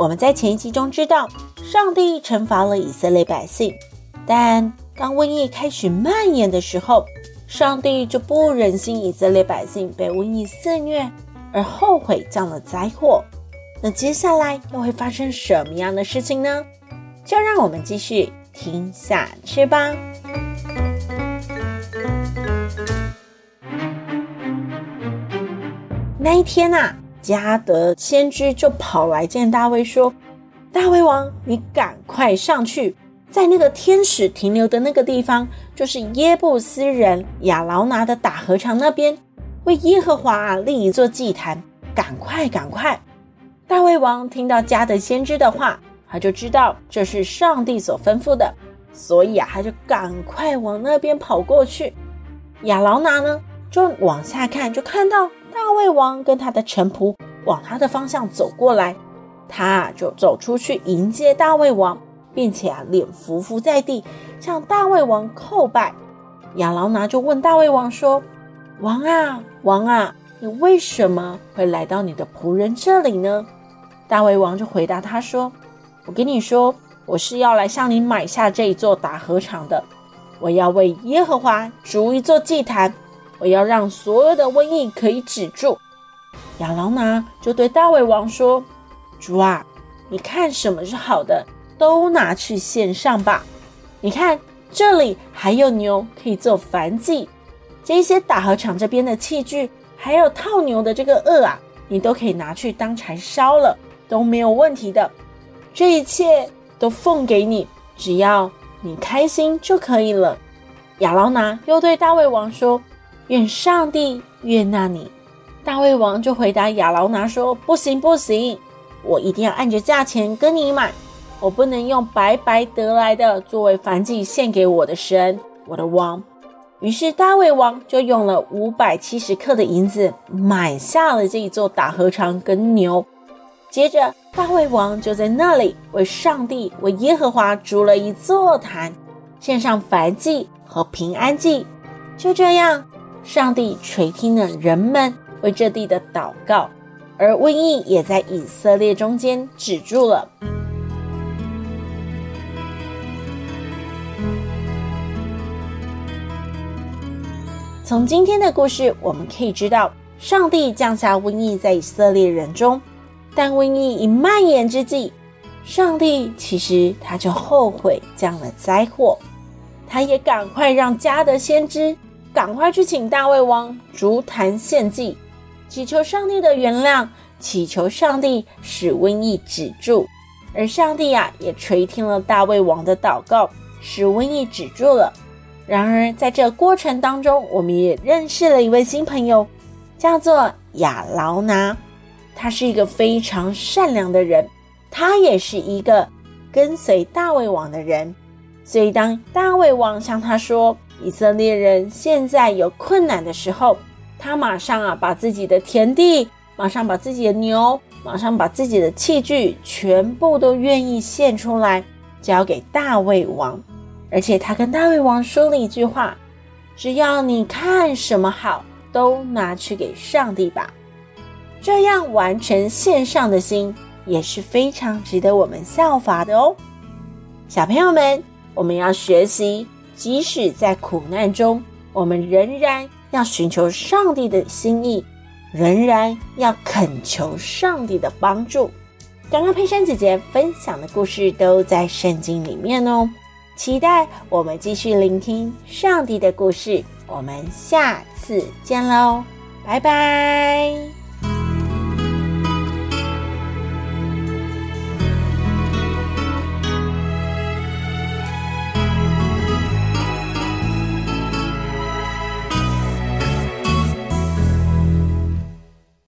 我们在前一集中知道，上帝惩罚了以色列百姓，但当瘟疫开始蔓延的时候，上帝就不忍心以色列百姓被瘟疫肆虐，而后悔降了灾祸。那接下来又会发生什么样的事情呢？就让我们继续听下去吧。那一天啊。迦得先知就跑来见大卫，说：“大卫王，你赶快上去，在那个天使停留的那个地方，就是耶布斯人亚劳拿的大禾场那边，为耶和华立一座祭坛。赶快，赶快！”大卫王听到迦得先知的话，他就知道这是上帝所吩咐的，所以啊，他就赶快往那边跑过去。亚劳拿呢，就往下看，就看到。大卫王跟他的臣仆往他的方向走过来，他就走出去迎接大卫王，并且啊，脸伏伏在地，向大卫王叩拜。亚劳拿就问大卫王说：“王啊，王啊，你为什么会来到你的仆人这里呢？”大卫王就回答他说：“我跟你说，我是要来向你买下这一座大禾场的，我要为耶和华筑一座祭坛。”我要让所有的瘟疫可以止住。亚劳拿就对大卫王说：“主啊，你看什么是好的，都拿去献上吧。你看这里还有牛可以做燔祭，这些打禾场这边的器具，还有套牛的这个轭啊，你都可以拿去当柴烧了，都没有问题的。这一切都奉给你，只要你开心就可以了。”亚劳拿又对大卫王说。愿上帝悦纳你。大卫王就回答亚劳拿说：“不行，不行，我一定要按着价钱跟你买，我不能用白白得来的作为燔祭献给我的神，我的王。”于是大卫王就用了五百七十克的银子买下了这一座大禾场跟牛。接着，大卫王就在那里为上帝、为耶和华筑了一座坛，献上燔祭和平安祭。就这样。上帝垂听了人们为这地的祷告，而瘟疫也在以色列中间止住了。从今天的故事，我们可以知道，上帝降下瘟疫在以色列人中，但瘟疫一蔓延之际，上帝其实他就后悔降了灾祸，他也赶快让家的先知。赶快去请大卫王筑坛献祭，祈求上帝的原谅，祈求上帝使瘟疫止住。而上帝啊，也垂听了大卫王的祷告，使瘟疫止住了。然而，在这过程当中，我们也认识了一位新朋友，叫做亚劳拿。他是一个非常善良的人，他也是一个跟随大卫王的人。所以，当大卫王向他说，以色列人现在有困难的时候，他马上啊把自己的田地，马上把自己的牛，马上把自己的器具，全部都愿意献出来，交给大卫王。而且他跟大卫王说了一句话：只要你看什么好，都拿去给上帝吧。这样完全献上的心也是非常值得我们效法的哦。小朋友们，我们要学习。即使在苦难中，我们仍然要寻求上帝的心意，仍然要恳求上帝的帮助。刚刚佩珊姐姐分享的故事都在圣经里面哦，期待我们继续聆听上帝的故事。我们下次见喽，拜拜。